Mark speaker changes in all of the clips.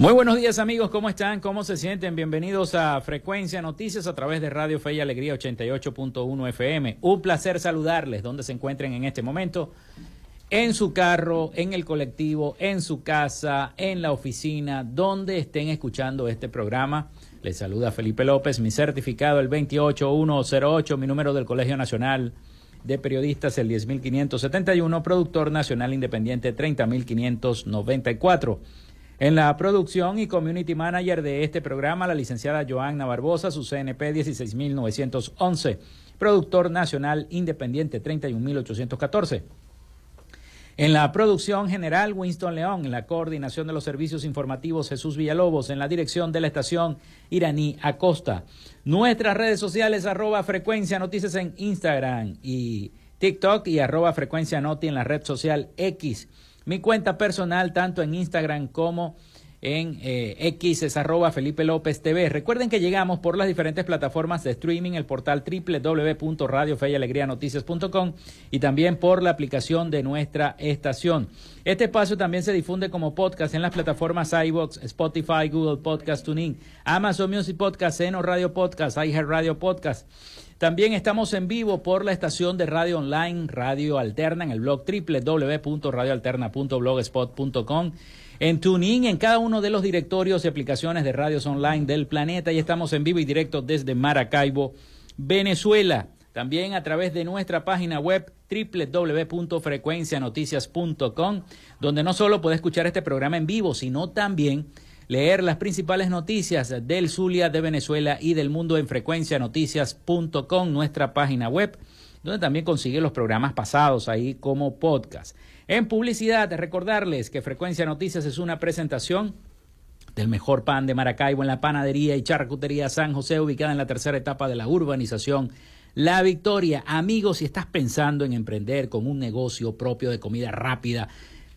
Speaker 1: Muy buenos días amigos, ¿cómo están? ¿Cómo se sienten? Bienvenidos a Frecuencia Noticias a través de Radio Fe y Alegría 88.1 FM. Un placer saludarles donde se encuentren en este momento, en su carro, en el colectivo, en su casa, en la oficina, donde estén escuchando este programa. Les saluda Felipe López, mi certificado el 28108, mi número del Colegio Nacional de Periodistas el 10571, productor nacional independiente 30594. En la producción y community manager de este programa, la licenciada Joanna Barbosa, su CNP 16911, productor nacional independiente 31814. En la producción general, Winston León. En la coordinación de los servicios informativos, Jesús Villalobos. En la dirección de la estación, Iraní Acosta. Nuestras redes sociales, arroba frecuencia noticias en Instagram y TikTok y arroba frecuencia noti en la red social X. Mi cuenta personal, tanto en Instagram como en eh, X es arroba Felipe López TV. Recuerden que llegamos por las diferentes plataformas de streaming, el portal www.radiofeyalegrianoticias.com y también por la aplicación de nuestra estación. Este espacio también se difunde como podcast en las plataformas iVoox, Spotify, Google Podcast Tuning, Amazon Music Podcast, Seno Radio Podcast, iHeart Radio Podcast. También estamos en vivo por la estación de radio online Radio Alterna en el blog www.radioalterna.blogspot.com. En TuneIn, en cada uno de los directorios y aplicaciones de radios online del planeta. Y estamos en vivo y directo desde Maracaibo, Venezuela. También a través de nuestra página web www.frecuencianoticias.com, donde no solo puede escuchar este programa en vivo, sino también leer las principales noticias del Zulia, de Venezuela y del mundo en frecuencianoticias.com, nuestra página web, donde también consigue los programas pasados ahí como podcast. En publicidad, recordarles que Frecuencia Noticias es una presentación del mejor pan de Maracaibo en la panadería y charcutería San José, ubicada en la tercera etapa de la urbanización La Victoria. Amigos, si estás pensando en emprender con un negocio propio de comida rápida,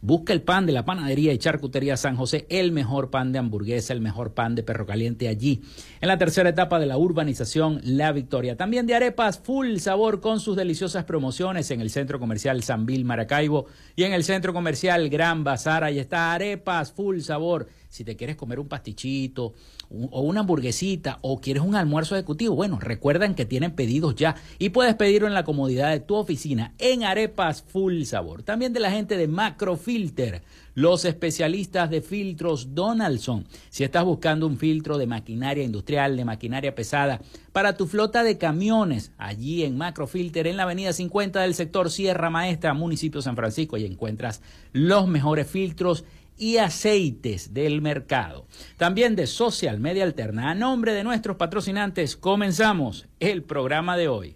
Speaker 1: Busca el pan de la panadería y charcutería San José, el mejor pan de hamburguesa, el mejor pan de perro caliente allí. En la tercera etapa de la urbanización La Victoria. También de arepas full sabor con sus deliciosas promociones en el centro comercial San Vil Maracaibo y en el centro comercial Gran Bazar. Ahí está arepas full sabor. Si te quieres comer un pastichito, o una hamburguesita o quieres un almuerzo ejecutivo, bueno, recuerdan que tienen pedidos ya y puedes pedirlo en la comodidad de tu oficina en Arepas Full Sabor. También de la gente de Macrofilter, los especialistas de filtros Donaldson. Si estás buscando un filtro de maquinaria industrial, de maquinaria pesada para tu flota de camiones, allí en Macrofilter en la avenida 50 del sector Sierra Maestra, municipio San Francisco, y encuentras los mejores filtros y aceites del mercado. También de Social Media Alterna. A nombre de nuestros patrocinantes, comenzamos el programa de hoy.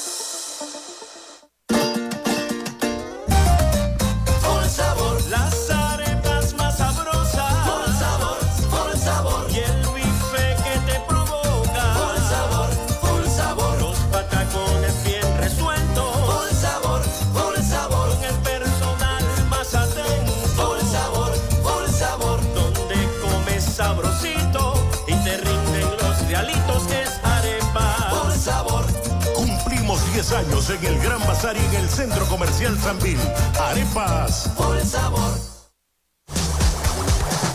Speaker 2: Y en el Centro Comercial Sanvil. Arepas por sabor.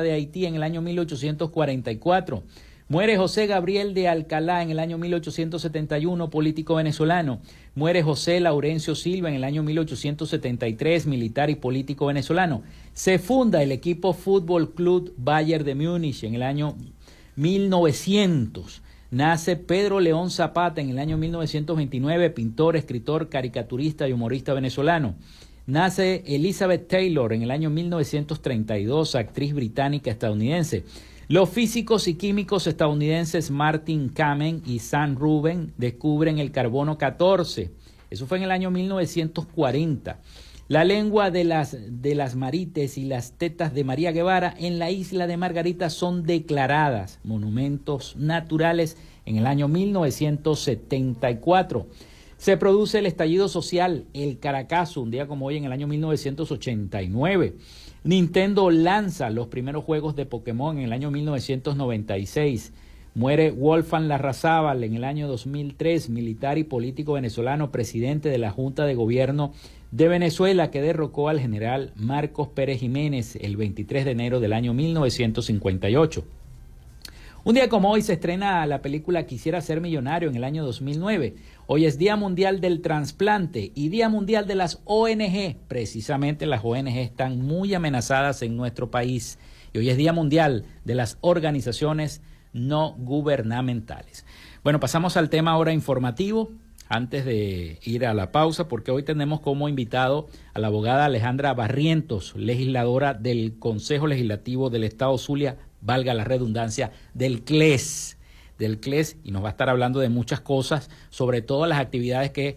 Speaker 1: De Haití en el año 1844. Muere José Gabriel de Alcalá en el año 1871, político venezolano. Muere José Laurencio Silva en el año 1873, militar y político venezolano. Se funda el equipo Fútbol Club Bayern de Múnich en el año 1900. Nace Pedro León Zapata en el año 1929, pintor, escritor, caricaturista y humorista venezolano. Nace Elizabeth Taylor en el año 1932, actriz británica estadounidense. Los físicos y químicos estadounidenses Martin Kamen y Sam Rubin descubren el carbono 14. Eso fue en el año 1940. La lengua de las, de las marites y las tetas de María Guevara en la isla de Margarita son declaradas monumentos naturales en el año 1974. Se produce el estallido social, el Caracazo, un día como hoy en el año 1989. Nintendo lanza los primeros juegos de Pokémon en el año 1996. Muere Wolfgang Larrazábal en el año 2003, militar y político venezolano, presidente de la Junta de Gobierno de Venezuela, que derrocó al general Marcos Pérez Jiménez el 23 de enero del año 1958. Un día como hoy se estrena la película Quisiera ser millonario en el año 2009. Hoy es Día Mundial del Trasplante y Día Mundial de las ONG. Precisamente las ONG están muy amenazadas en nuestro país. Y hoy es Día Mundial de las Organizaciones No Gubernamentales. Bueno, pasamos al tema ahora informativo antes de ir a la pausa, porque hoy tenemos como invitado a la abogada Alejandra Barrientos, legisladora del Consejo Legislativo del Estado Zulia valga la redundancia, del CLES del CLES y nos va a estar hablando de muchas cosas, sobre todas las actividades que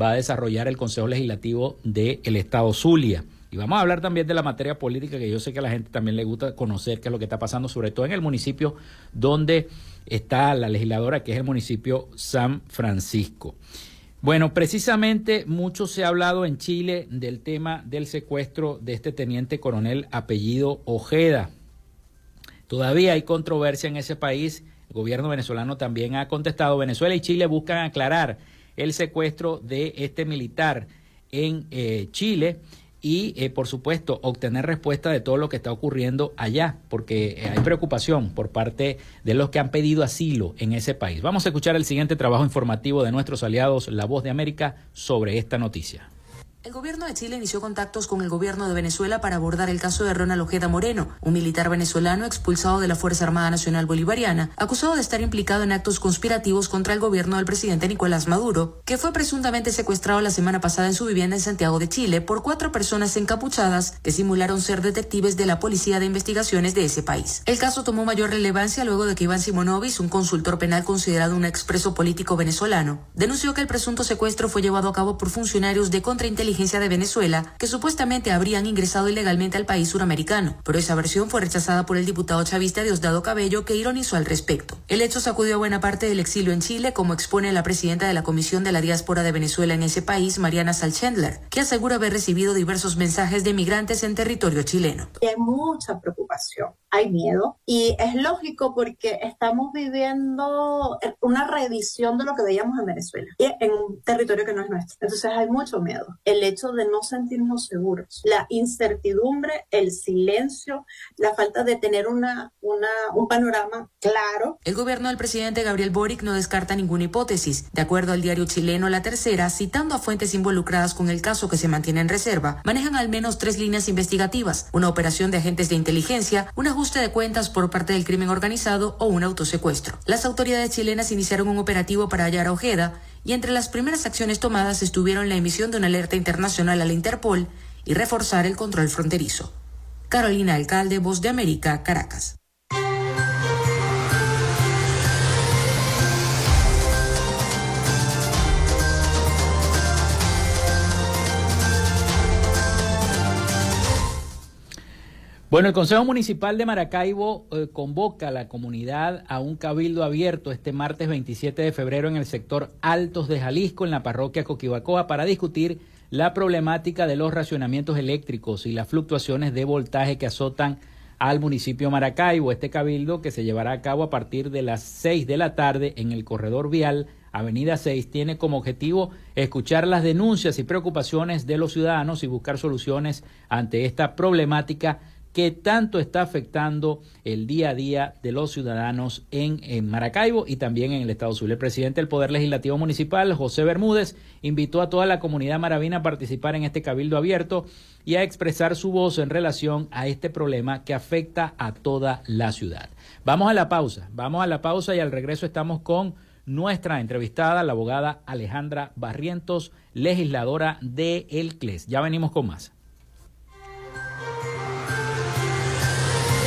Speaker 1: va a desarrollar el Consejo Legislativo del Estado Zulia. Y vamos a hablar también de la materia política, que yo sé que a la gente también le gusta conocer qué es lo que está pasando, sobre todo en el municipio donde está la legisladora, que es el municipio San Francisco. Bueno, precisamente mucho se ha hablado en Chile del tema del secuestro de este teniente coronel apellido Ojeda. Todavía hay controversia en ese país. El gobierno venezolano también ha contestado. Venezuela y Chile buscan aclarar el secuestro de este militar en eh, Chile y, eh, por supuesto, obtener respuesta de todo lo que está ocurriendo allá, porque eh, hay preocupación por parte de los que han pedido asilo en ese país. Vamos a escuchar el siguiente trabajo informativo de nuestros aliados La Voz de América sobre esta noticia.
Speaker 3: El gobierno de Chile inició contactos con el gobierno de Venezuela para abordar el caso de Ronald Ojeda Moreno, un militar venezolano expulsado de la Fuerza Armada Nacional Bolivariana, acusado de estar implicado en actos conspirativos contra el gobierno del presidente Nicolás Maduro, que fue presuntamente secuestrado la semana pasada en su vivienda en Santiago de Chile por cuatro personas encapuchadas que simularon ser detectives de la Policía de Investigaciones de ese país. El caso tomó mayor relevancia luego de que Iván Simonovis, un consultor penal considerado un expreso político venezolano, denunció que el presunto secuestro fue llevado a cabo por funcionarios de contrainteligencia de Venezuela que supuestamente habrían ingresado ilegalmente al país suramericano, pero esa versión fue rechazada por el diputado chavista Diosdado Cabello que ironizó al respecto. El hecho sacudió a buena parte del exilio en Chile, como expone la presidenta de la Comisión de la Diáspora de Venezuela en ese país, Mariana Salchendler, que asegura haber recibido diversos mensajes de migrantes en territorio chileno.
Speaker 4: Hay mucha preocupación, hay miedo y es lógico porque estamos viviendo una reedición de lo que veíamos en Venezuela en un territorio que no es nuestro. Entonces hay mucho miedo. El hecho de no sentirnos seguros, la incertidumbre, el silencio, la falta de tener una, una, un panorama claro.
Speaker 3: El gobierno del presidente Gabriel Boric no descarta ninguna hipótesis. De acuerdo al diario chileno La Tercera, citando a fuentes involucradas con el caso que se mantiene en reserva, manejan al menos tres líneas investigativas, una operación de agentes de inteligencia, un ajuste de cuentas por parte del crimen organizado o un autosecuestro. Las autoridades chilenas iniciaron un operativo para hallar a Ojeda y entre las primeras acciones tomadas estuvieron la emisión de una alerta internacional a la Interpol y reforzar el control fronterizo. Carolina Alcalde, Voz de América, Caracas.
Speaker 1: Bueno, el Consejo Municipal de Maracaibo eh, convoca a la comunidad a un cabildo abierto este martes 27 de febrero en el sector Altos de Jalisco, en la parroquia Coquibacoa, para discutir la problemática de los racionamientos eléctricos y las fluctuaciones de voltaje que azotan al municipio Maracaibo. Este cabildo, que se llevará a cabo a partir de las 6 de la tarde en el corredor vial Avenida 6, tiene como objetivo escuchar las denuncias y preocupaciones de los ciudadanos y buscar soluciones ante esta problemática que tanto está afectando el día a día de los ciudadanos en, Maracaibo y también en el Estado Zulia. El presidente del Poder Legislativo Municipal, José Bermúdez, invitó a toda la comunidad maravina a participar en este cabildo abierto y a expresar su voz en relación a este problema que afecta a toda la ciudad. Vamos a la pausa, vamos a la pausa y al regreso estamos con nuestra entrevistada, la abogada Alejandra Barrientos, legisladora de El CLES. Ya venimos con más.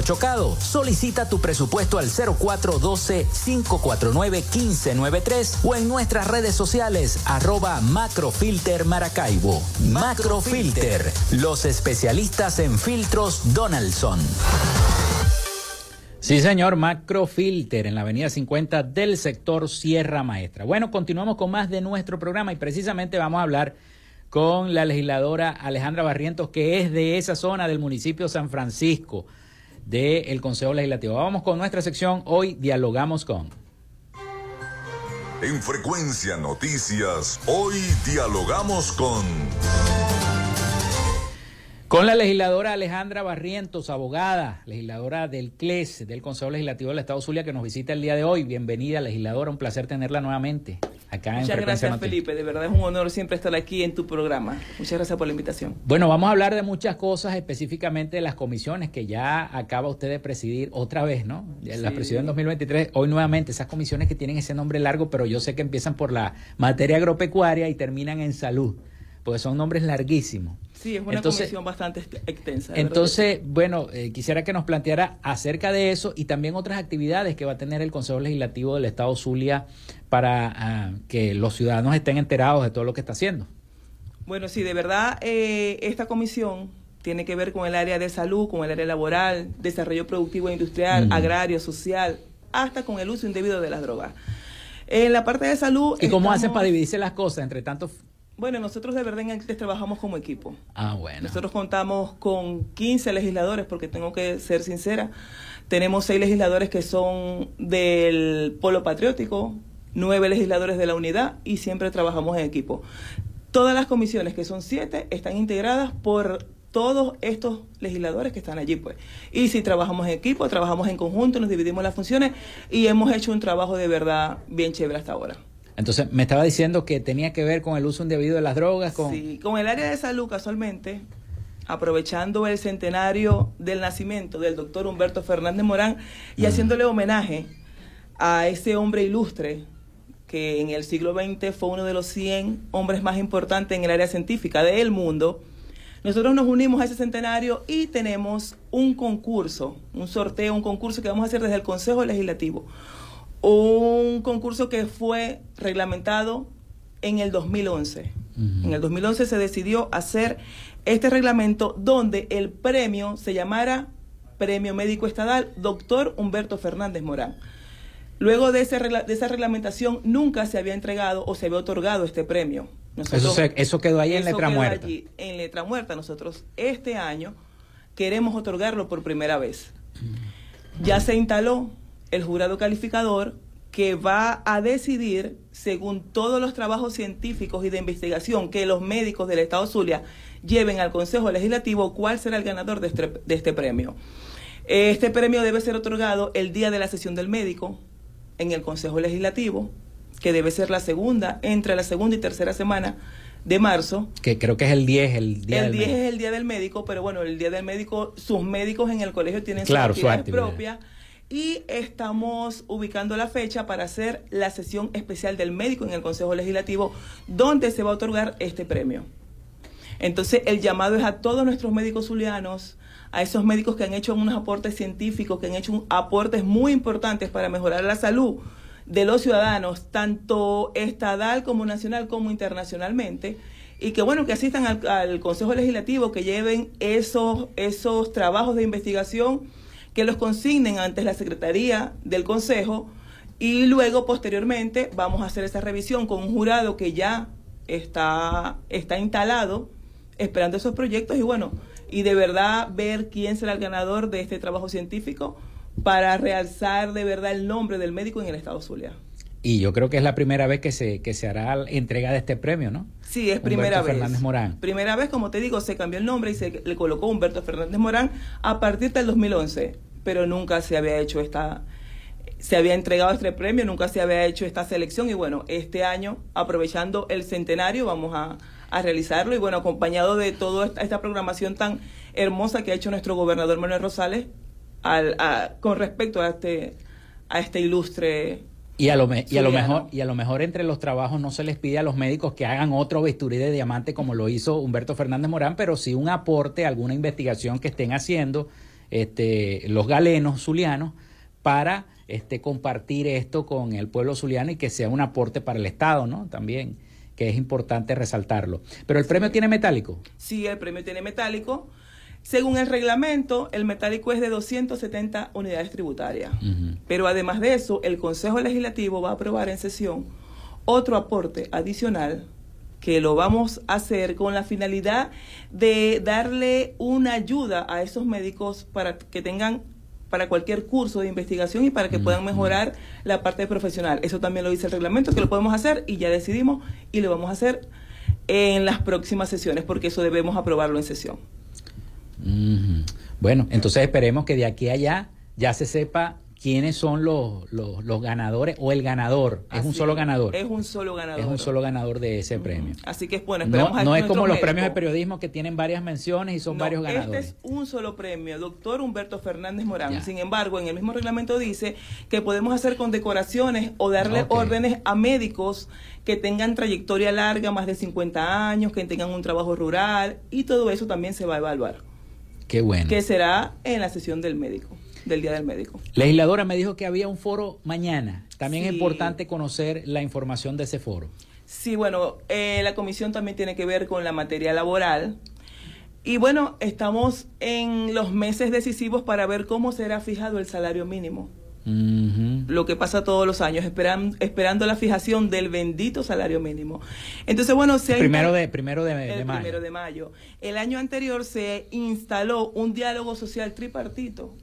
Speaker 5: chocado. Solicita tu presupuesto al 0412-549-1593 o en nuestras redes sociales arroba Macrofilter Maracaibo. Macrofilter, los especialistas en filtros Donaldson.
Speaker 1: Sí, señor, Macrofilter en la avenida 50 del sector Sierra Maestra. Bueno, continuamos con más de nuestro programa y precisamente vamos a hablar con la legisladora Alejandra Barrientos, que es de esa zona del municipio San Francisco del Consejo Legislativo. Vamos con nuestra sección. Hoy dialogamos con.
Speaker 6: En Frecuencia Noticias, hoy dialogamos con.
Speaker 1: Con la legisladora Alejandra Barrientos, abogada, legisladora del CLES, del Consejo Legislativo del Estado Zulia, que nos visita el día de hoy. Bienvenida, legisladora, un placer tenerla nuevamente acá
Speaker 7: Muchas gracias, Felipe. De verdad es un honor siempre estar aquí en tu programa. Muchas gracias por la invitación.
Speaker 1: Bueno, vamos a hablar de muchas cosas, específicamente de las comisiones que ya acaba usted de presidir otra vez, ¿no? Las presidió en 2023, hoy nuevamente, esas comisiones que tienen ese nombre largo, pero yo sé que empiezan por la materia agropecuaria y terminan en salud. porque son nombres larguísimos.
Speaker 7: Sí, es una comisión bastante extensa.
Speaker 1: Entonces, bueno, eh, quisiera que nos planteara acerca de eso y también otras actividades que va a tener el Consejo Legislativo del Estado Zulia para ah, que los ciudadanos estén enterados de todo lo que está haciendo.
Speaker 7: Bueno, sí, de verdad, eh, esta comisión tiene que ver con el área de salud, con el área laboral, desarrollo productivo e industrial, agrario, social, hasta con el uso indebido de las drogas. En la parte de salud...
Speaker 1: ¿Y cómo hacen para dividirse las cosas entre tantos
Speaker 7: bueno, nosotros de verdad en el trabajamos como equipo.
Speaker 1: Ah, bueno.
Speaker 7: Nosotros contamos con 15 legisladores, porque tengo que ser sincera. Tenemos seis legisladores que son del polo patriótico, nueve legisladores de la unidad y siempre trabajamos en equipo. Todas las comisiones, que son siete, están integradas por todos estos legisladores que están allí, pues. Y si trabajamos en equipo, trabajamos en conjunto, nos dividimos las funciones y hemos hecho un trabajo de verdad bien chévere hasta ahora.
Speaker 1: Entonces, me estaba diciendo que tenía que ver con el uso indebido de las drogas. Con...
Speaker 7: Sí, con el área de salud, casualmente, aprovechando el centenario del nacimiento del doctor Humberto Fernández Morán y haciéndole homenaje a ese hombre ilustre que en el siglo XX fue uno de los 100 hombres más importantes en el área científica del mundo, nosotros nos unimos a ese centenario y tenemos un concurso, un sorteo, un concurso que vamos a hacer desde el Consejo Legislativo. Un concurso que fue reglamentado en el 2011. En el 2011 se decidió hacer este reglamento donde el premio se llamara Premio Médico Estadal Doctor Humberto Fernández Morán. Luego de, esa reglamentación nunca se había entregado o se había otorgado este premio.
Speaker 1: eso, quedó ahí en letra muerta.
Speaker 7: en letra muerta. Nosotros este año queremos otorgarlo por primera vez. Ya se instaló el jurado calificador que va a decidir, según todos los trabajos científicos y de investigación que los médicos del Estado Zulia lleven al Consejo Legislativo, cuál será el ganador de este, de este premio. Este premio debe ser otorgado el día de la sesión del médico, en el Consejo Legislativo, que debe ser la segunda, entre la segunda y tercera semana de marzo.
Speaker 1: Que creo que es el 10, el día
Speaker 7: el 10 es el día del médico, pero bueno, el día del médico, sus médicos en el colegio tienen su actividad propia y estamos ubicando la fecha para hacer la sesión especial del médico en el Consejo Legislativo, donde se va a otorgar este premio. Entonces, el llamado es a todos nuestros médicos zulianos, a esos médicos que han hecho unos aportes científicos, que han hecho aportes muy importantes para mejorar la salud de los ciudadanos, tanto estatal como nacional como internacionalmente, y que bueno, que asistan al, Consejo Legislativo, que lleven esos, esos trabajos de investigación, que los consignen ante la Secretaría del Consejo, y luego posteriormente vamos a hacer esa revisión con un jurado que ya está, está instalado, esperando esos proyectos, y bueno, y de verdad ver quién será el ganador de este trabajo científico para realzar de verdad el nombre del médico en el estado Zulia.
Speaker 1: Y yo creo que es la primera vez que se, que se hará entrega de este premio, ¿no?
Speaker 7: Sí, es primera vez.
Speaker 1: Fernández Morán.
Speaker 7: Primera vez, como te digo, se cambió el nombre y se le colocó Humberto Fernández Morán a partir del 2011, pero nunca se había hecho esta, se había entregado este premio, nunca se había hecho esta selección y bueno, este año, aprovechando el centenario, vamos a, a realizarlo y bueno, acompañado de toda esta, programación tan hermosa que ha hecho nuestro gobernador Manuel Rosales al, con respecto a este, a este ilustre
Speaker 1: y a, lo y a lo mejor y a lo mejor entre los trabajos no se les pide a los médicos que hagan otro bisturí de diamante como lo hizo Humberto Fernández Morán, pero sí un aporte, alguna investigación que estén haciendo este, los galenos zulianos para este, compartir esto con el pueblo zuliano y que sea un aporte para el Estado, ¿no? También que es importante resaltarlo. Pero el premio tiene metálico.
Speaker 7: Sí, el premio tiene metálico. Según el reglamento, el metálico es de 270 unidades tributarias. Pero además de eso, el Consejo Legislativo va a aprobar en sesión otro aporte adicional que lo vamos a hacer con la finalidad de darle una ayuda a esos médicos para que tengan para cualquier curso de investigación y para que puedan mejorar la parte profesional. Eso también lo dice el reglamento, que lo podemos hacer y ya decidimos y lo vamos a hacer en las próximas sesiones, porque eso debemos aprobarlo en sesión.
Speaker 1: Bueno, entonces esperemos que de aquí a allá ya se sepa quiénes son los, los, ganadores o el ganador. es un solo ganador.
Speaker 7: Es un solo ganador.
Speaker 1: Es un solo ganador de ese premio.
Speaker 7: Así que bueno,
Speaker 1: esperamos No, no es como los premios de periodismo que tienen varias menciones y son varios ganadores.
Speaker 7: Este es un solo premio, doctor Humberto Fernández Morán. Sin embargo, en el mismo reglamento dice que podemos hacer condecoraciones o darle órdenes a médicos que tengan trayectoria larga, más de 50 años, que tengan un trabajo rural y todo eso también se va a evaluar.
Speaker 1: Qué bueno.
Speaker 7: Que será en la sesión del médico del Día del Médico.
Speaker 1: Legisladora me dijo que había un foro mañana. También es importante conocer la información de ese foro.
Speaker 7: Sí, bueno, eh, la comisión también tiene que ver con la materia laboral. Y bueno, estamos en los meses decisivos para ver cómo será fijado el salario mínimo. Lo que pasa todos los años, esperan, esperando la fijación del bendito salario mínimo. Entonces, bueno, se
Speaker 1: primero de primero de,
Speaker 7: el
Speaker 1: mayo.
Speaker 7: primero de mayo. El año anterior se instaló un diálogo social tripartito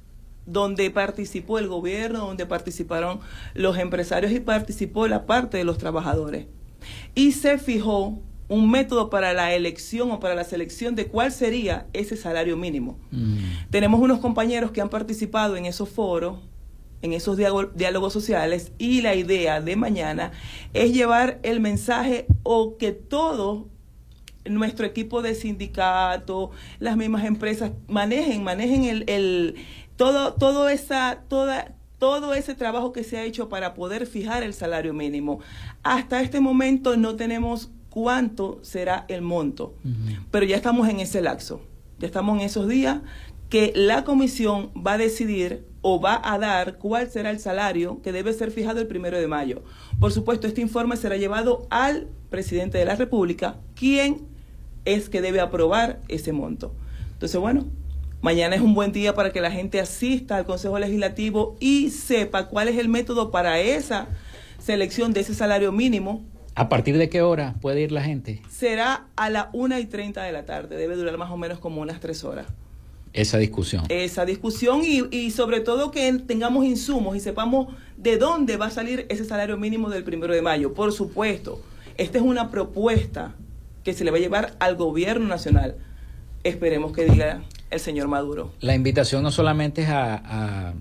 Speaker 7: donde participó el gobierno, donde participaron los empresarios y participó la parte de los trabajadores. Y se fijó un método para la elección o para la selección de cuál sería ese salario mínimo. Mm. Tenemos unos compañeros que han participado en esos foros, en esos diálogos sociales, y la idea de mañana es llevar el mensaje o que todo nuestro equipo de sindicato, las mismas empresas manejen, manejen el, todo, todo, esa, toda, todo ese trabajo que se ha hecho para poder fijar el salario mínimo. Hasta este momento no tenemos cuánto será el monto, pero ya estamos en ese laxo, ya estamos en esos días que la comisión va a decidir o va a dar cuál será el salario que debe ser fijado el primero de mayo. Por supuesto, este informe será llevado al presidente de la República, quien es que debe aprobar ese monto. Entonces, bueno, Mañana es un buen día para que la gente asista al Consejo Legislativo y sepa cuál es el método para esa selección de ese salario mínimo.
Speaker 1: ¿A partir de qué hora puede ir la gente?
Speaker 7: Será a las una y 30 de la tarde. Debe durar más o menos como unas tres horas.
Speaker 1: Esa discusión.
Speaker 7: Esa discusión y, y sobre todo que tengamos insumos y sepamos de dónde va a salir ese salario mínimo del primero de mayo. Por supuesto, esta es una propuesta que se le va a llevar al gobierno nacional. Esperemos que diga el señor Maduro.
Speaker 1: La invitación no solamente es a,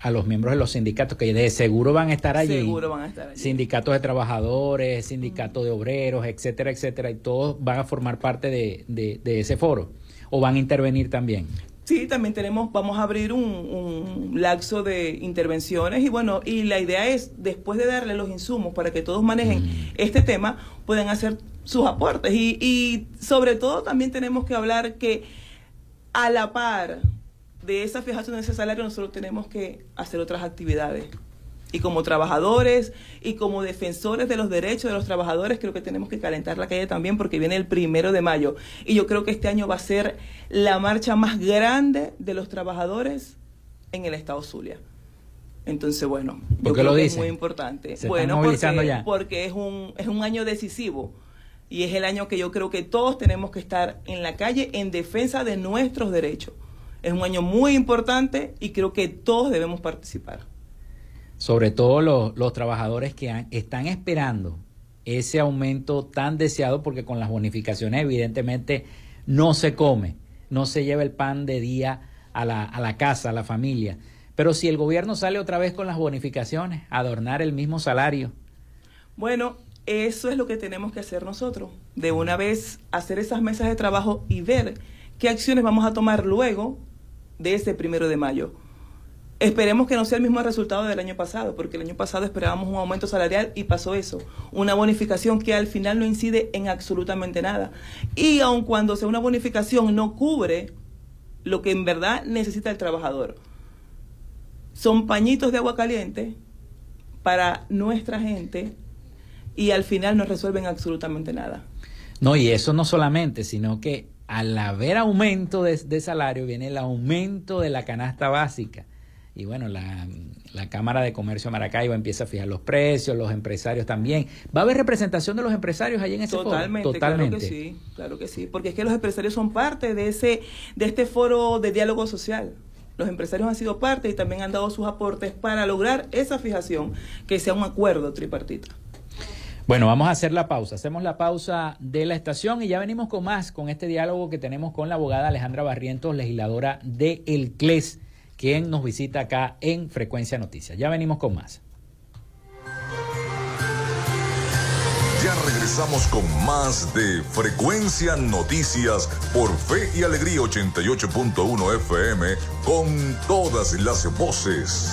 Speaker 1: a, los miembros de los sindicatos, que de seguro van a estar allí.
Speaker 7: Seguro van a estar allí.
Speaker 1: Sindicatos de trabajadores, sindicatos de obreros, etcétera, etcétera, y todos van a formar parte de, de, ese foro. ¿O van a intervenir también?
Speaker 7: Sí, también tenemos, vamos a abrir un, un, laxo de intervenciones y bueno, y la idea es, después de darle los insumos para que todos manejen mm. este tema, pueden hacer sus aportes. Y, y sobre todo también tenemos que hablar que a la par de esa fijación de ese salario, nosotros tenemos que hacer otras actividades. Y como trabajadores y como defensores de los derechos de los trabajadores, creo que tenemos que calentar la calle también porque viene el primero de mayo. Y yo creo que este año va a ser la marcha más grande de los trabajadores en el estado Zulia. Entonces, bueno,
Speaker 1: yo creo
Speaker 7: que
Speaker 1: es
Speaker 7: muy importante. bueno, porque, porque es un, es un año decisivo y es el año que yo creo que todos tenemos que estar en la calle en defensa de nuestros derechos. Es un año muy importante y creo que todos debemos participar.
Speaker 1: Sobre todo los, trabajadores que están esperando ese aumento tan deseado porque con las bonificaciones evidentemente no se come, no se lleva el pan de día a la, a la casa, a la familia. Pero si el gobierno sale otra vez con las bonificaciones, adornar el mismo salario.
Speaker 7: Bueno, eso es lo que tenemos que hacer nosotros. De una vez hacer esas mesas de trabajo y ver qué acciones vamos a tomar luego de ese primero de mayo. Esperemos que no sea el mismo resultado del año pasado, porque el año pasado esperábamos un aumento salarial y pasó eso. Una bonificación que al final no incide en absolutamente nada. Y aun cuando sea una bonificación, no cubre lo que en verdad necesita el trabajador. Son pañitos de agua caliente para nuestra gente y al final no resuelven absolutamente nada.
Speaker 1: No, y eso no solamente, sino que al haber aumento de, salario viene el aumento de la canasta básica. Y bueno, la, Cámara de Comercio de Maracaibo empieza a fijar los precios, los empresarios también. ¿Va a haber representación de los empresarios allí en ese
Speaker 7: Totalmente, foro? Totalmente, claro que sí, claro que sí, porque es que los empresarios son parte de ese de este foro de diálogo social. Los empresarios han sido parte y también han dado sus aportes para lograr esa fijación que sea un acuerdo tripartito.
Speaker 1: Bueno, vamos a hacer la pausa. Hacemos la pausa de la estación y ya venimos con más, con este diálogo que tenemos con la abogada Alejandra Barrientos, legisladora de El CLES, quien nos visita acá en Frecuencia Noticias. Ya venimos con más.
Speaker 6: Ya regresamos con más de Frecuencia Noticias por Fe y Alegría 88.1 FM con todas las voces.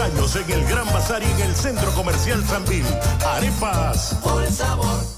Speaker 2: Años en el Gran Bazar y en el Centro Comercial Sanvil. Arepas. Por sabor.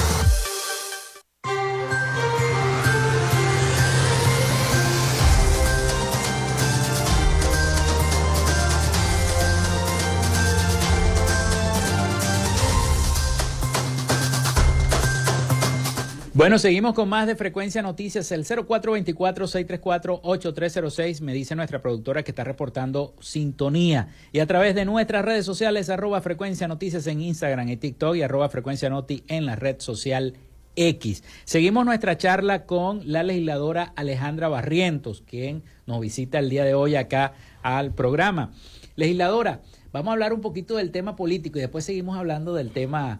Speaker 1: Bueno, seguimos con más de Frecuencia Noticias, el 0424-634-8306. Me dice nuestra productora que está reportando sintonía. Y a través de nuestras redes sociales, arroba Frecuencia Noticias en Instagram y TikTok y arroba Frecuencia Noti en la red social X. Seguimos nuestra charla con la legisladora Alejandra Barrientos, quien nos visita el día de hoy acá al programa. Legisladora, vamos a hablar un poquito del tema político y después seguimos hablando del tema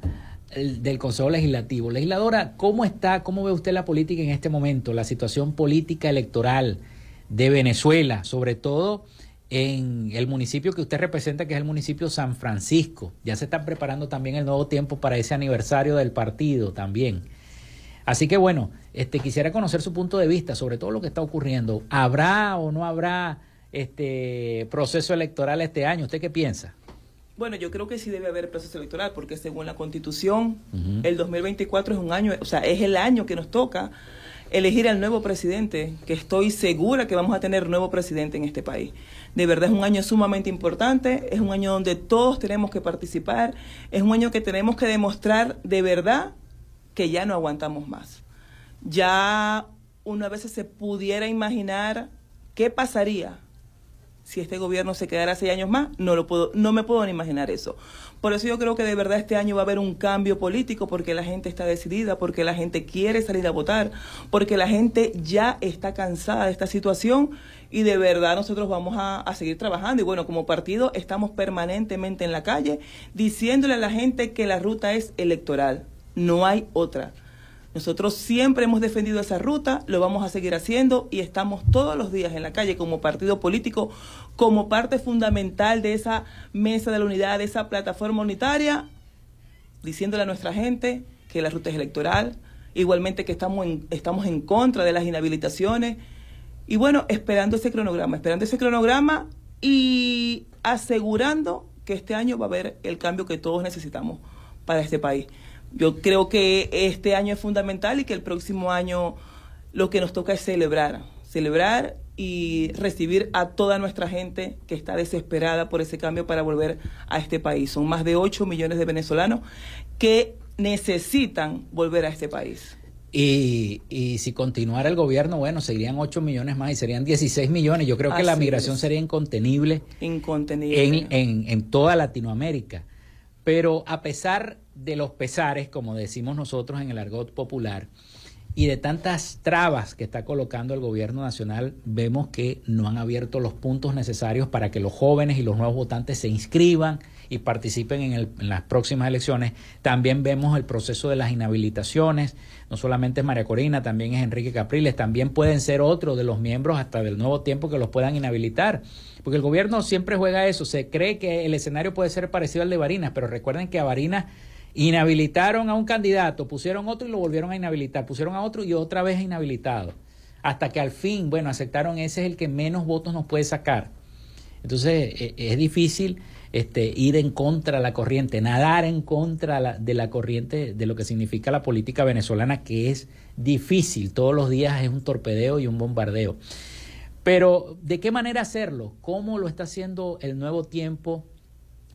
Speaker 1: del Consejo Legislativo. Legisladora, ¿cómo está, cómo ve usted la política en este momento, la situación política electoral de Venezuela, sobre todo en el municipio que usted representa, que es el municipio San Francisco? Ya se está preparando también el nuevo tiempo para ese aniversario del partido también. Así que bueno, este quisiera conocer su punto de vista sobre todo lo que está ocurriendo. ¿Habrá o no habrá este proceso electoral este año? ¿Usted qué piensa?
Speaker 7: Bueno, yo creo que sí debe haber proceso electoral, porque según la Constitución, el 2024 es un año, o sea, es el año que nos toca elegir al nuevo presidente, que estoy segura que vamos a tener nuevo presidente en este país. De verdad es un año sumamente importante, es un año donde todos tenemos que participar, es un año que tenemos que demostrar de verdad que ya no aguantamos más. Ya una vez se pudiera imaginar qué pasaría si este gobierno se quedara seis años más, no lo puedo, no me puedo ni imaginar eso. Por eso yo creo que de verdad este año va a haber un cambio político porque la gente está decidida, porque la gente quiere salir a votar, porque la gente ya está cansada de esta situación y de verdad nosotros vamos a, a seguir trabajando. Y bueno, como partido estamos permanentemente en la calle diciéndole a la gente que la ruta es electoral, no hay otra. Nosotros siempre hemos defendido esa ruta, lo vamos a seguir haciendo y estamos todos los días en la calle como partido político, como parte fundamental de esa mesa de la unidad, de esa plataforma unitaria, diciéndole a nuestra gente que la ruta es electoral, igualmente que estamos en, estamos en contra de las inhabilitaciones. Y bueno, esperando ese cronograma, esperando ese cronograma y asegurando que este año va a haber el cambio que todos necesitamos para este país. Yo creo que este año es fundamental y que el próximo año lo que nos toca es celebrar, celebrar y recibir a toda nuestra gente que está desesperada por ese cambio para volver a este país. Son más de 8 millones de venezolanos que necesitan volver a este país.
Speaker 1: Y, y, si continuara el gobierno, bueno, serían 8 millones más y serían 16 millones. Yo creo que la migración sería incontenible,
Speaker 7: incontenible.
Speaker 1: En, en, en, toda Latinoamérica. Pero a pesar de los pesares, como decimos nosotros en el argot popular, y de tantas trabas que está colocando el gobierno nacional, vemos que no han abierto los puntos necesarios para que los jóvenes y los nuevos votantes se inscriban y participen en, las próximas elecciones. También vemos el proceso de las inhabilitaciones, no solamente es María Corina, también es Enrique Capriles, también pueden ser otros de los miembros hasta del nuevo tiempo que los puedan inhabilitar. Porque el gobierno siempre juega eso, se cree que el escenario puede ser parecido al de Barinas, pero recuerden que a Barinas Inhabilitaron a un candidato, pusieron otro y lo volvieron a inhabilitar, pusieron a otro y otra vez inhabilitado. Hasta que al fin, bueno, aceptaron ese es el que menos votos nos puede sacar. Entonces e, es difícil este, ir en contra de la corriente, nadar en contra de la corriente de lo que significa la política venezolana, que es difícil. Todos los días es un torpedeo y un bombardeo. Pero, ¿de qué manera hacerlo? ¿Cómo lo está haciendo el nuevo tiempo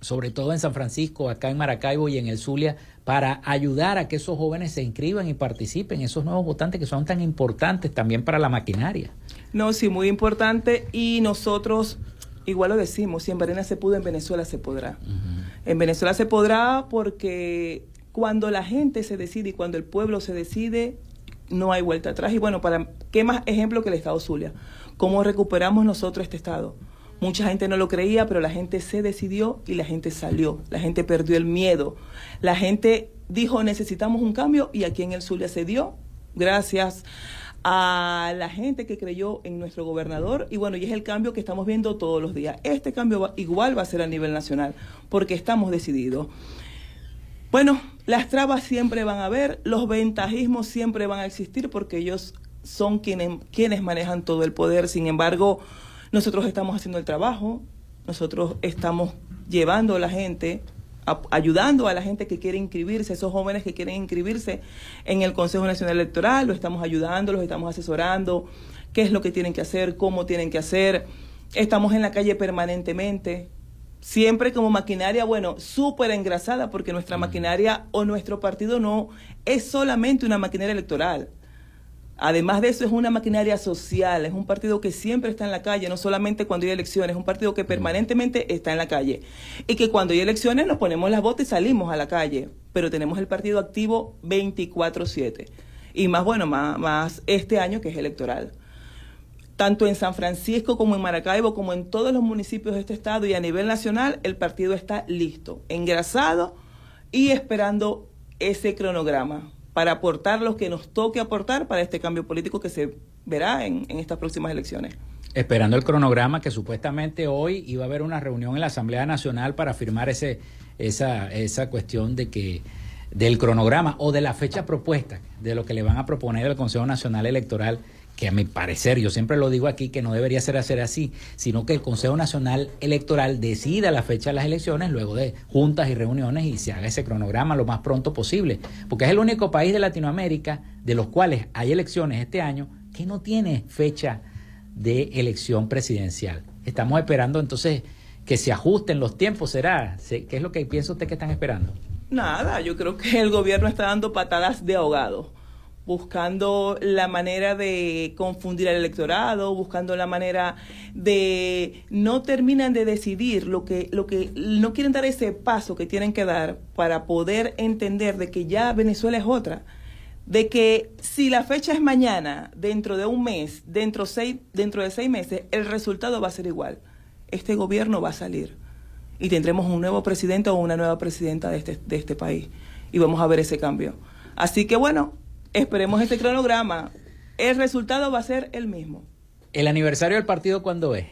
Speaker 1: sobre todo en San Francisco, acá en Maracaibo y en el Zulia, para ayudar a que esos jóvenes se inscriban y participen, esos nuevos votantes que son tan importantes también para la maquinaria.
Speaker 7: No, sí, muy importante y nosotros igual lo decimos, si en Barena se pudo, en Venezuela se podrá. En Venezuela se podrá porque cuando la gente se decide y cuando el pueblo se decide, no hay vuelta atrás. Y bueno, para qué más ejemplo que el Estado Zulia. ¿Cómo recuperamos nosotros este Estado? Mucha gente no lo creía, pero la gente se decidió y la gente salió. La gente perdió el miedo. La gente dijo necesitamos un cambio y aquí en el Zulia se dio. Gracias a la gente que creyó en nuestro gobernador y bueno, y es el cambio que estamos viendo todos los días. Este cambio igual va a ser a nivel nacional porque estamos decididos. Bueno, las trabas siempre van a haber, los ventajismos siempre van a existir porque ellos son quienes, quienes manejan todo el poder. Sin embargo, nosotros estamos haciendo el trabajo, nosotros estamos llevando a la gente, ayudando a la gente que quiere inscribirse, esos jóvenes que quieren inscribirse en el Consejo Nacional Electoral, lo estamos ayudando, los estamos asesorando, qué es lo que tienen que hacer, cómo tienen que hacer. Estamos en la calle permanentemente, siempre como maquinaria, bueno, súper engrasada, porque nuestra maquinaria o nuestro partido no es solamente una maquinaria electoral. Además de eso, es una maquinaria social, es un partido que siempre está en la calle, no solamente cuando hay elecciones, es un partido que permanentemente está en la calle. Y que cuando hay elecciones nos ponemos las botas y salimos a la calle, pero tenemos el partido activo 24/7. Y más bueno, más, más este año que es electoral. Tanto en San Francisco como en Maracaibo, como en todos los municipios de este estado y a nivel nacional, el partido está listo, engrasado y esperando ese cronograma para aportar lo que nos toque aportar para este cambio político que se verá en, estas próximas elecciones.
Speaker 1: Esperando el cronograma que supuestamente hoy iba a haber una reunión en la Asamblea Nacional para firmar ese, esa, esa cuestión de que del cronograma o de la fecha propuesta de lo que le van a proponer al Consejo Nacional Electoral que a mi parecer, yo siempre lo digo aquí, que no debería ser hacer así, sino que el Consejo Nacional Electoral decida la fecha de las elecciones luego de juntas y reuniones y se haga ese cronograma lo más pronto posible, porque es el único país de Latinoamérica de los cuales hay elecciones este año que no tiene fecha de elección presidencial. Estamos esperando entonces que se ajusten los tiempos, ¿será? ¿Qué es lo que piensa usted que están esperando?
Speaker 7: Nada, yo creo que el gobierno está dando patadas de ahogado buscando la manera de confundir al electorado, buscando la manera de no terminan de decidir lo que lo que no quieren dar ese paso que tienen que dar para poder entender de que ya Venezuela es otra, de que si la fecha es mañana, dentro de un mes, dentro seis, dentro de seis meses, el resultado va a ser igual. Este gobierno va a salir y tendremos un nuevo presidente o una nueva presidenta de este, de este país y vamos a ver ese cambio. Así que bueno, Esperemos este cronograma. El resultado va a ser el mismo.
Speaker 1: ¿El aniversario del partido cuándo es?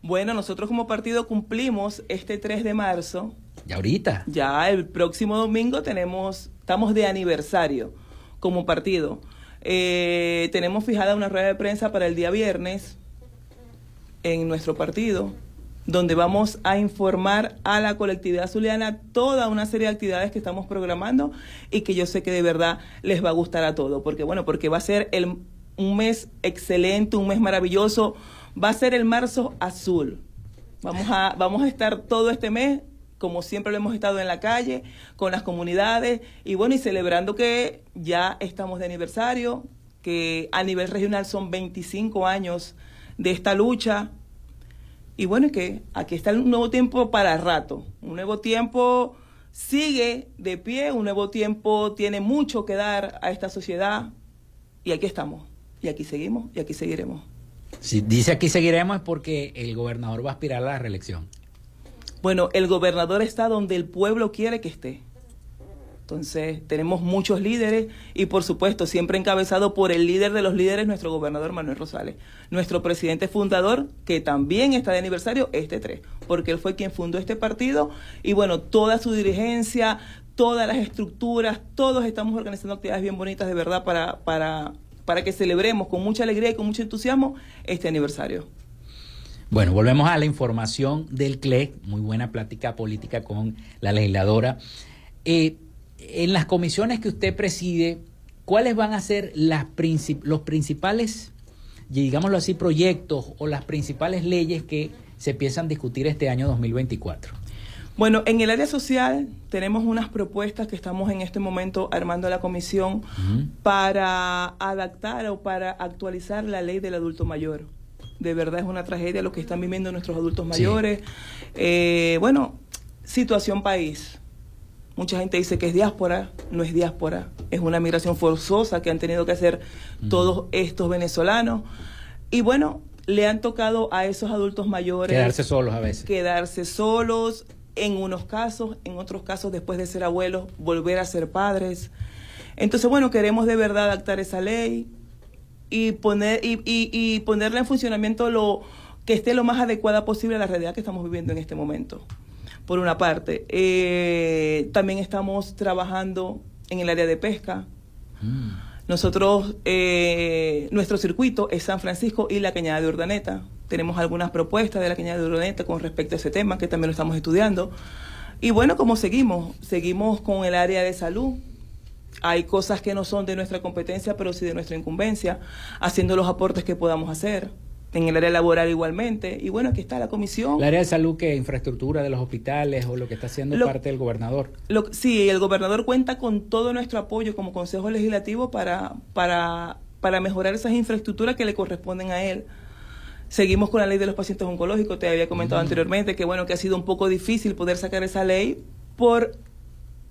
Speaker 7: Bueno, nosotros como partido cumplimos este 3 de marzo.
Speaker 1: ¿Ya ahorita?
Speaker 7: Ya el próximo domingo tenemos, estamos de aniversario. como partido. Eh, tenemos fijada una rueda de prensa para el día viernes en nuestro partido, donde vamos a informar a la colectividad zuliana toda una serie de actividades que estamos programando y que yo sé que de verdad les va a gustar a todos, porque bueno, porque va a ser el, un mes excelente, un mes maravilloso, va a ser el marzo azul. Vamos a, vamos a estar todo este mes como siempre lo hemos estado en la calle, con las comunidades y bueno, y celebrando que ya estamos de aniversario, que a nivel regional son 25 años de esta lucha. Y bueno, y que aquí está un nuevo tiempo para rato, un nuevo tiempo sigue de pie, un nuevo tiempo tiene mucho que dar a esta sociedad y aquí estamos, y aquí seguimos, y aquí seguiremos.
Speaker 1: Si dice aquí seguiremos es porque el gobernador va a aspirar a la reelección.
Speaker 7: Bueno, el gobernador está donde el pueblo quiere que esté. Entonces, tenemos muchos líderes y, por supuesto, siempre encabezado por el líder de los líderes, nuestro gobernador Manuel Rosales. Nuestro presidente fundador, que también está de aniversario, este 3, porque él fue quien fundó este partido y, bueno, toda su dirigencia, todas las estructuras, todos estamos organizando actividades bien bonitas de verdad para, para, para que celebremos con mucha alegría y con mucho entusiasmo este aniversario.
Speaker 1: Bueno, volvemos a la información del CLE, muy buena plática política con la legisladora. Eh, en las comisiones que usted preside, ¿cuáles van a ser las los principales, digámoslo así, proyectos o las principales leyes que se piensan discutir este año 2024?
Speaker 7: Bueno, en el área social tenemos unas propuestas que estamos en este momento armando la comisión para adaptar o para actualizar la ley del adulto mayor de verdad es una tragedia lo que están viviendo nuestros adultos mayores. Eh, bueno, situación país. Mucha gente dice que es diáspora, no es diáspora, es una migración forzosa que han tenido que hacer todos estos venezolanos. Y bueno, le han tocado a esos adultos mayores.
Speaker 1: Quedarse solos a veces.
Speaker 7: Quedarse solos, en unos casos, en otros casos, después de ser abuelos, volver a ser padres. Entonces, bueno, queremos de verdad adaptar esa ley, y, poner, y, y, ponerla en funcionamiento lo que esté lo más adecuada posible a la realidad que estamos viviendo en este momento. Por una parte, eh, también estamos trabajando en el área de pesca. Mm. Nosotros, eh, nuestro circuito es San Francisco y la Cañada de Urdaneta. Tenemos algunas propuestas de la Cañada de Urdaneta con respecto a ese tema, que también lo estamos estudiando. Y bueno, como seguimos, seguimos con el área de salud, hay cosas que no son de nuestra competencia, pero sí de nuestra incumbencia, haciendo los aportes que podamos hacer. En el área laboral igualmente. Y bueno, aquí está la comisión.
Speaker 1: ¿El área de salud que infraestructura de los hospitales o lo que está haciendo parte del gobernador?
Speaker 7: sí, el gobernador cuenta con todo nuestro apoyo como Consejo Legislativo para, para, para mejorar esas infraestructuras que le corresponden a él. Seguimos con la ley de los pacientes oncológicos, te había comentado anteriormente que bueno, que ha sido un poco difícil poder sacar esa ley por,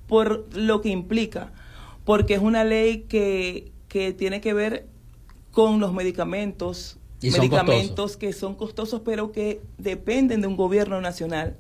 Speaker 7: por lo que implica porque es una ley que, que tiene que ver con los medicamentos, medicamentos que son costosos, pero que dependen de un gobierno nacional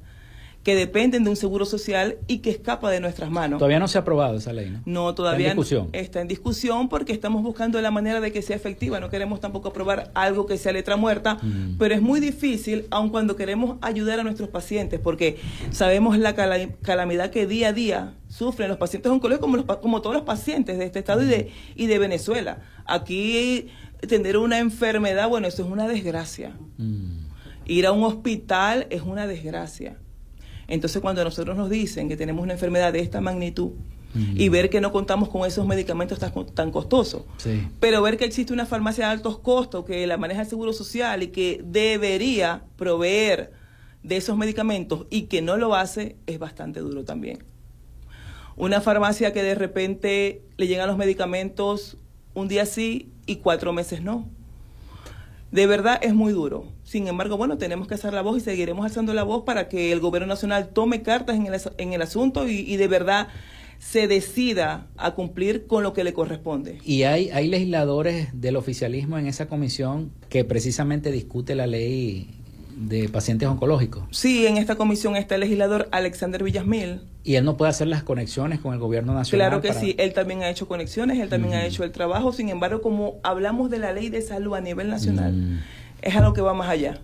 Speaker 7: que dependen de un seguro social y que escapa de nuestras manos.
Speaker 1: Todavía no se ha aprobado esa ley, ¿no?
Speaker 7: No, todavía está en discusión. Está en discusión porque estamos buscando la manera de que sea efectiva. No queremos tampoco aprobar algo que sea letra muerta, mm. pero es muy difícil, aun cuando queremos ayudar a nuestros pacientes, porque sabemos la calamidad que día a día sufren los pacientes oncológicos como, como todos los pacientes de este estado y de, y de Venezuela. Aquí tener una enfermedad, bueno, eso es una desgracia. Mm. Ir a un hospital es una desgracia. Entonces, cuando nosotros nos dicen que tenemos una enfermedad de esta magnitud, y ver que no contamos con esos medicamentos tan, tan costosos. Pero ver que existe una farmacia de altos costos que la maneja el Seguro Social y que debería proveer de esos medicamentos y que no lo hace es bastante duro también. Una farmacia que de repente le llegan los medicamentos un día sí y cuatro meses no. De verdad es muy duro. Sin embargo, bueno, tenemos que hacer la voz y seguiremos alzando la voz para que el gobierno nacional tome cartas en el, en el asunto y, y de verdad se decida a cumplir con lo que le corresponde.
Speaker 1: Y hay, hay legisladores del oficialismo en esa comisión que precisamente discute la ley de pacientes oncológicos.
Speaker 7: Sí, en esta comisión está el legislador Alexander Villasmil.
Speaker 1: ¿Y él no puede hacer las conexiones con el gobierno nacional?
Speaker 7: Claro que sí, él también ha hecho conexiones, él también ha hecho el trabajo, sin embargo, como hablamos de la ley de salud a nivel nacional, mm. es algo que va más allá.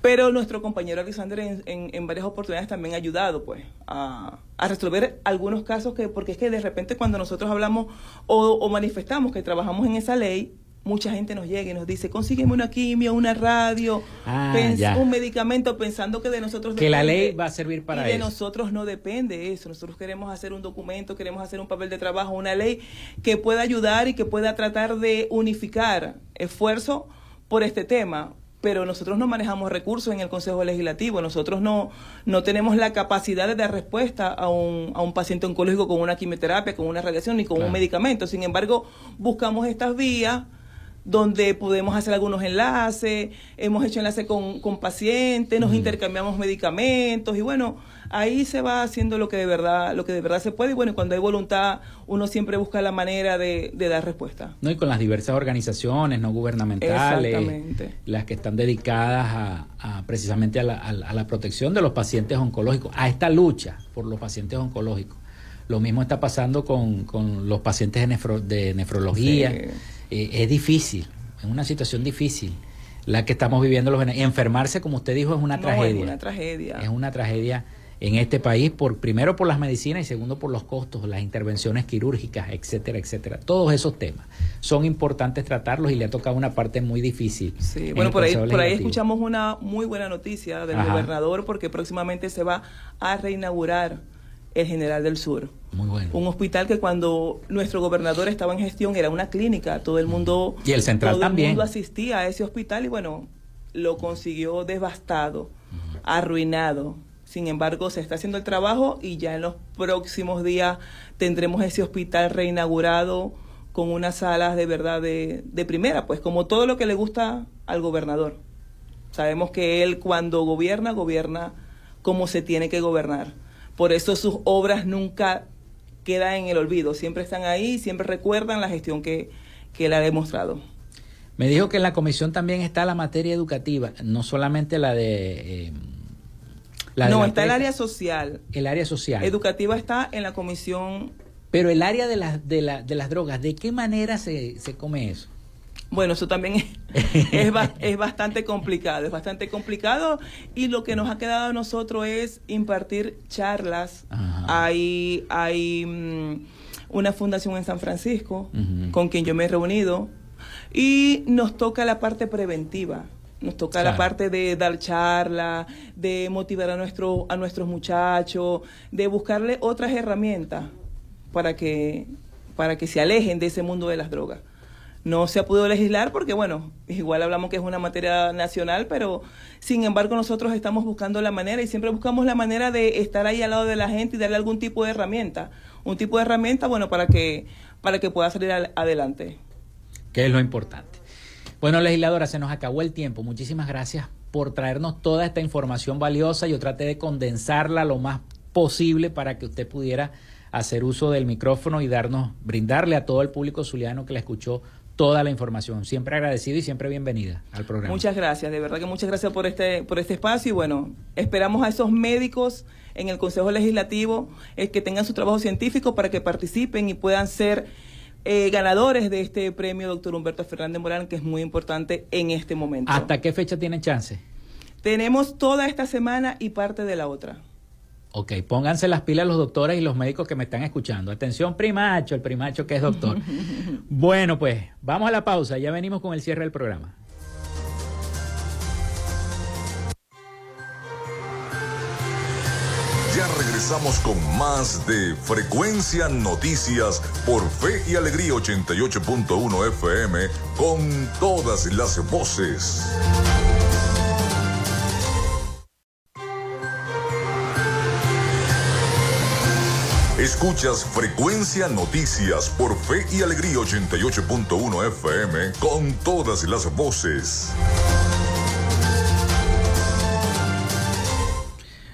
Speaker 7: Pero nuestro compañero Alexander en, en, varias oportunidades también ha ayudado pues a, a, resolver algunos casos que, porque es que de repente cuando nosotros hablamos o, o manifestamos que trabajamos en esa ley, mucha gente nos llega y nos dice, consígueme una quimio, una radio, ah, un medicamento pensando que de nosotros
Speaker 1: Que la ley va a servir para
Speaker 7: y de nosotros no depende eso. Nosotros queremos hacer un documento, queremos hacer un papel de trabajo, una ley que pueda ayudar y que pueda tratar de unificar esfuerzo por este tema. Pero nosotros no manejamos recursos en el Consejo Legislativo, nosotros no, no tenemos la capacidad de dar respuesta a un, a un paciente oncológico con una quimioterapia, con una radiación ni con un medicamento. Sin embargo, buscamos estas vías donde podemos hacer algunos enlaces, hemos hecho enlaces con, con pacientes, nos intercambiamos medicamentos y bueno, ahí se va haciendo lo que de verdad, lo que de verdad se puede y bueno, cuando hay voluntad uno siempre busca la manera de, dar respuesta.
Speaker 1: No, y con las diversas organizaciones no gubernamentales, las que están dedicadas a, precisamente a la, a, la, protección de los pacientes oncológicos, a esta lucha por los pacientes oncológicos. Lo mismo está pasando con, con los pacientes de, de nefrología. Eh, es difícil, es una situación difícil la que estamos viviendo los enfermarse como usted dijo es una tragedia.
Speaker 7: Es una tragedia.
Speaker 1: Es una tragedia en este país por primero por las medicinas y segundo por los costos, las intervenciones quirúrgicas, etcétera, etcétera. Todos esos temas son importantes tratarlos y le ha tocado una parte muy difícil.
Speaker 7: Sí, bueno, por ahí, por ahí escuchamos una muy buena noticia del gobernador porque próximamente se va a reinaugurar el General del Sur.
Speaker 1: Muy bueno.
Speaker 7: Un hospital que cuando nuestro gobernador estaba en gestión era una clínica, todo el mundo
Speaker 1: y el central
Speaker 7: todo
Speaker 1: el
Speaker 7: mundo asistía a ese hospital y bueno, lo consiguió devastado, arruinado. Sin embargo, se está haciendo el trabajo y ya en los próximos días tendremos ese hospital reinaugurado con unas salas de verdad de, de primera, pues como todo lo que le gusta al gobernador. Sabemos que él cuando gobierna, gobierna como se tiene que gobernar por eso sus obras nunca quedan en el olvido, siempre están ahí, siempre recuerdan la gestión que, que él ha demostrado.
Speaker 1: Me dijo que en la comisión también está la materia educativa, no solamente la de...
Speaker 7: Eh, no, está el área social.
Speaker 1: El área social.
Speaker 7: Educativa está en la comisión.
Speaker 1: Pero el área de, las de, la, de las drogas, ¿de qué manera se, se come eso?
Speaker 7: Bueno, eso también es, es, bastante complicado, es bastante complicado y lo que nos ha quedado a nosotros es impartir charlas. Hay, hay mm, una fundación en San Francisco con quien yo me he reunido y nos toca la parte preventiva. Nos toca la parte de dar charla, de motivar a, nuestro, a nuestros muchachos, de buscarle otras herramientas para que, para que se alejen de ese mundo de las drogas. No se ha podido legislar porque, bueno, igual hablamos que es una materia nacional, pero sin embargo nosotros estamos buscando la manera y siempre buscamos la manera de estar ahí al lado de la gente y darle algún tipo de herramienta. Un tipo de herramienta, bueno, para que, para que pueda salir adelante.
Speaker 1: Que es lo importante. Bueno, legisladora, se nos acabó el tiempo. Muchísimas gracias por traernos toda esta información valiosa. Yo traté de condensarla lo más posible para que usted pudiera hacer uso del micrófono y darnos, brindarle a todo el público zuliano que la escuchó toda la información. Siempre agradecido y siempre bienvenida al programa.
Speaker 7: Muchas gracias, de verdad que muchas gracias por este, por este espacio y bueno, esperamos a esos médicos en el Consejo Legislativo eh, que tengan su trabajo científico para que participen y puedan ser eh, ganadores de este premio doctor Humberto Fernández Morán, que es muy importante en este momento.
Speaker 1: ¿Hasta qué fecha tienen chance?
Speaker 7: Tenemos toda esta semana y parte de la otra.
Speaker 1: Ok, pónganse las pilas los doctores y los médicos que me están escuchando. Atención, primacho, el primacho que es doctor. bueno, pues vamos a la pausa, ya venimos con el cierre del programa.
Speaker 6: Ya regresamos con más de Frecuencia Noticias por Fe y Alegría 88.1 FM con todas las voces. Escuchas Frecuencia Noticias por Fe y Alegría 88.1 FM con todas las voces.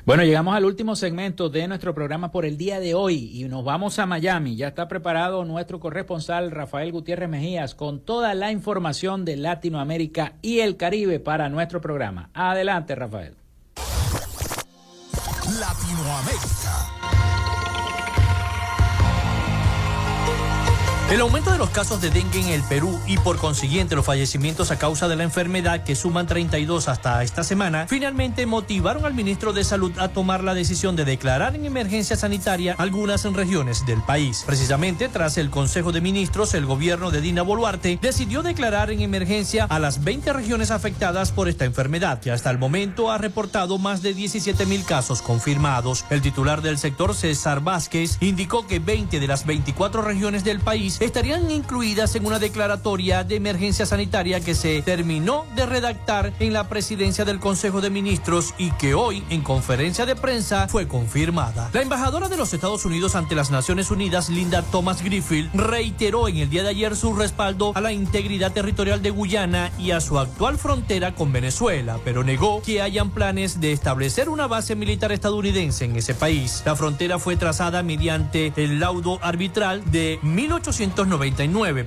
Speaker 1: Bueno, llegamos al último segmento de nuestro programa por el día de hoy y nos vamos a Miami. Ya está preparado nuestro corresponsal Rafael Gutiérrez Mejías con toda la información de Latinoamérica y el Caribe para nuestro programa. Adelante, Rafael.
Speaker 2: Latinoamérica.
Speaker 8: El aumento de los casos de dengue en el Perú y por consiguiente los fallecimientos a causa de la enfermedad que suman 32 hasta esta semana, finalmente motivaron al ministro de Salud a tomar la decisión de declarar en emergencia sanitaria algunas regiones del país. Precisamente tras el Consejo de Ministros, el gobierno de Dina Boluarte decidió declarar en emergencia a las 20 regiones afectadas por esta enfermedad, que hasta el momento ha reportado más de 17 mil casos confirmados. El titular del sector, César Vázquez, indicó que 20 de las 24 regiones del país estarían incluidas en una declaratoria de emergencia sanitaria que se terminó de redactar en la presidencia del Consejo de Ministros y que hoy en conferencia de prensa fue confirmada. La embajadora de los Estados Unidos ante las Naciones Unidas, Linda Thomas Griffith, reiteró en el día de ayer su respaldo a la integridad territorial de Guyana y a su actual frontera con Venezuela, pero negó que hayan planes de establecer una base militar estadounidense en ese país. La frontera fue trazada mediante el laudo arbitral de 1800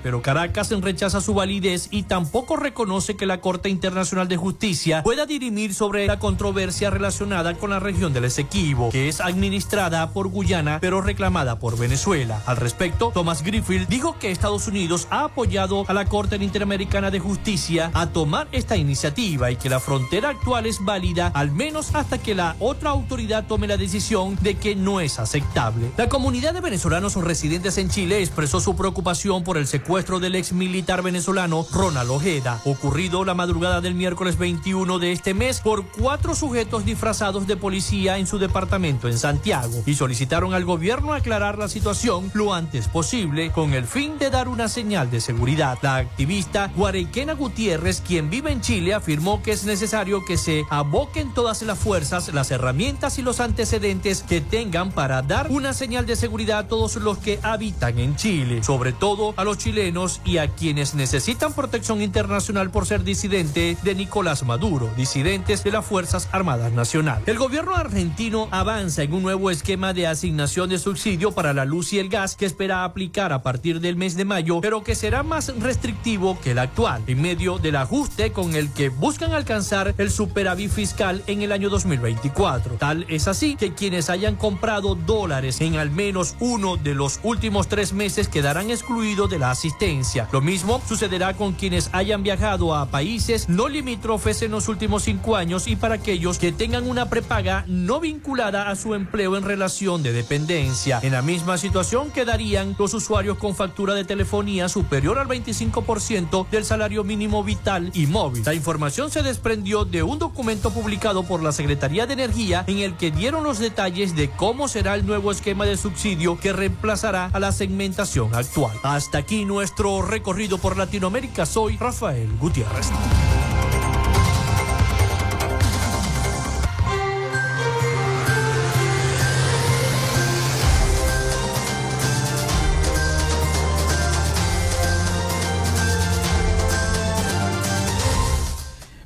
Speaker 8: pero Caracas rechaza su validez y tampoco reconoce que la Corte Internacional de Justicia pueda dirimir sobre la controversia relacionada con la región del Esequibo, que es administrada por Guyana pero reclamada por Venezuela. Al respecto, Thomas Griffith dijo que Estados Unidos ha apoyado a la Corte Interamericana de Justicia a tomar esta iniciativa y que la frontera actual es válida al menos hasta que la otra autoridad tome la decisión de que no es aceptable. La comunidad de venezolanos residentes en Chile expresó su preocupación preocupación por el secuestro del ex militar venezolano Ronald Ojeda, ocurrido la madrugada del miércoles 21 de este mes por cuatro sujetos disfrazados de policía en su departamento en Santiago y solicitaron al gobierno aclarar la situación lo antes posible con el fin de dar una señal de seguridad. La activista Guarequena Gutiérrez, quien vive en Chile, afirmó que es necesario que se aboquen todas las fuerzas, las herramientas y los antecedentes que tengan para dar una señal de seguridad a todos los que habitan en Chile sobre todo a los chilenos y a quienes necesitan protección internacional por ser disidente de Nicolás Maduro, disidentes de las Fuerzas Armadas Nacionales. El gobierno argentino avanza en un nuevo esquema de asignación de subsidio para la luz y el gas que espera aplicar a partir del mes de mayo, pero que será más restrictivo que el actual, en medio del ajuste con el que buscan alcanzar el superávit fiscal en el año 2024. Tal es así que quienes hayan comprado dólares en al menos uno de los últimos tres meses quedarán excluido de la asistencia. Lo mismo sucederá con quienes hayan viajado a países no limítrofes en los últimos cinco años y para aquellos que tengan una prepaga no vinculada a su empleo en relación de dependencia. En la misma situación quedarían los usuarios con factura de telefonía superior al 25% del salario mínimo vital y móvil. La información se desprendió de un documento publicado por la Secretaría de Energía en el que dieron los detalles de cómo será el nuevo esquema de subsidio que reemplazará a la segmentación actual. Hasta aquí nuestro recorrido por Latinoamérica. Soy Rafael Gutiérrez.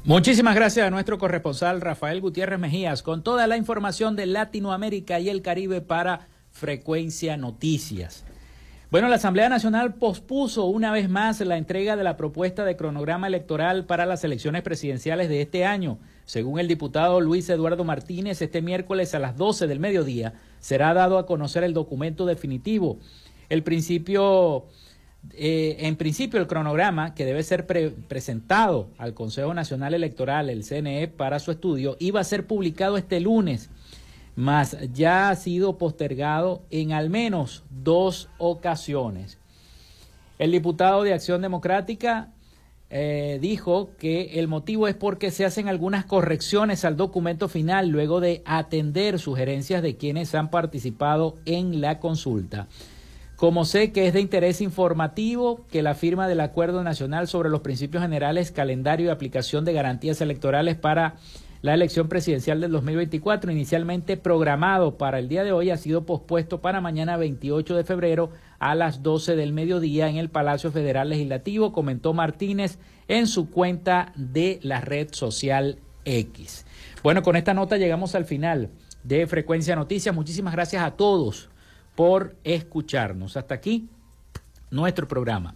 Speaker 1: Muchísimas gracias a nuestro corresponsal Rafael Gutiérrez Mejías con toda la información de Latinoamérica y el Caribe para Frecuencia Noticias. Bueno, la Asamblea Nacional pospuso una vez más la entrega de la propuesta de cronograma electoral para las elecciones presidenciales de este año. Según el diputado Luis Eduardo Martínez, este miércoles a las 12 del mediodía será dado a conocer el documento definitivo. El principio, eh, en principio, el cronograma que debe ser presentado al Consejo Nacional Electoral, el CNE, para su estudio, iba a ser publicado este lunes mas ya ha sido postergado en al menos dos ocasiones. El diputado de Acción Democrática eh, dijo que el motivo es porque se hacen algunas correcciones al documento final luego de atender sugerencias de quienes han participado en la consulta. Como sé que es de interés informativo que la firma del Acuerdo Nacional sobre los Principios Generales, Calendario y Aplicación de Garantías Electorales para la elección presidencial del 2024, inicialmente programado para el día de hoy, ha sido pospuesto para mañana 28 de febrero a las 12 del mediodía en el Palacio Federal Legislativo, comentó Martínez en su cuenta de la red social X. Bueno, con esta nota llegamos al final de Frecuencia Noticias. Muchísimas gracias a todos por escucharnos. Hasta aquí nuestro programa.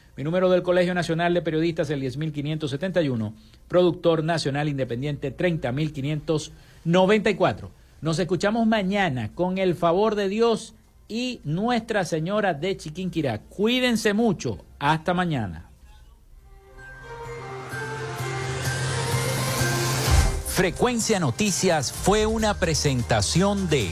Speaker 9: mi número del Colegio Nacional de Periodistas el 10571, productor nacional independiente 30594. Nos escuchamos mañana con el favor de Dios y Nuestra Señora de Chiquinquirá. Cuídense mucho. Hasta mañana.
Speaker 1: Frecuencia Noticias fue una presentación de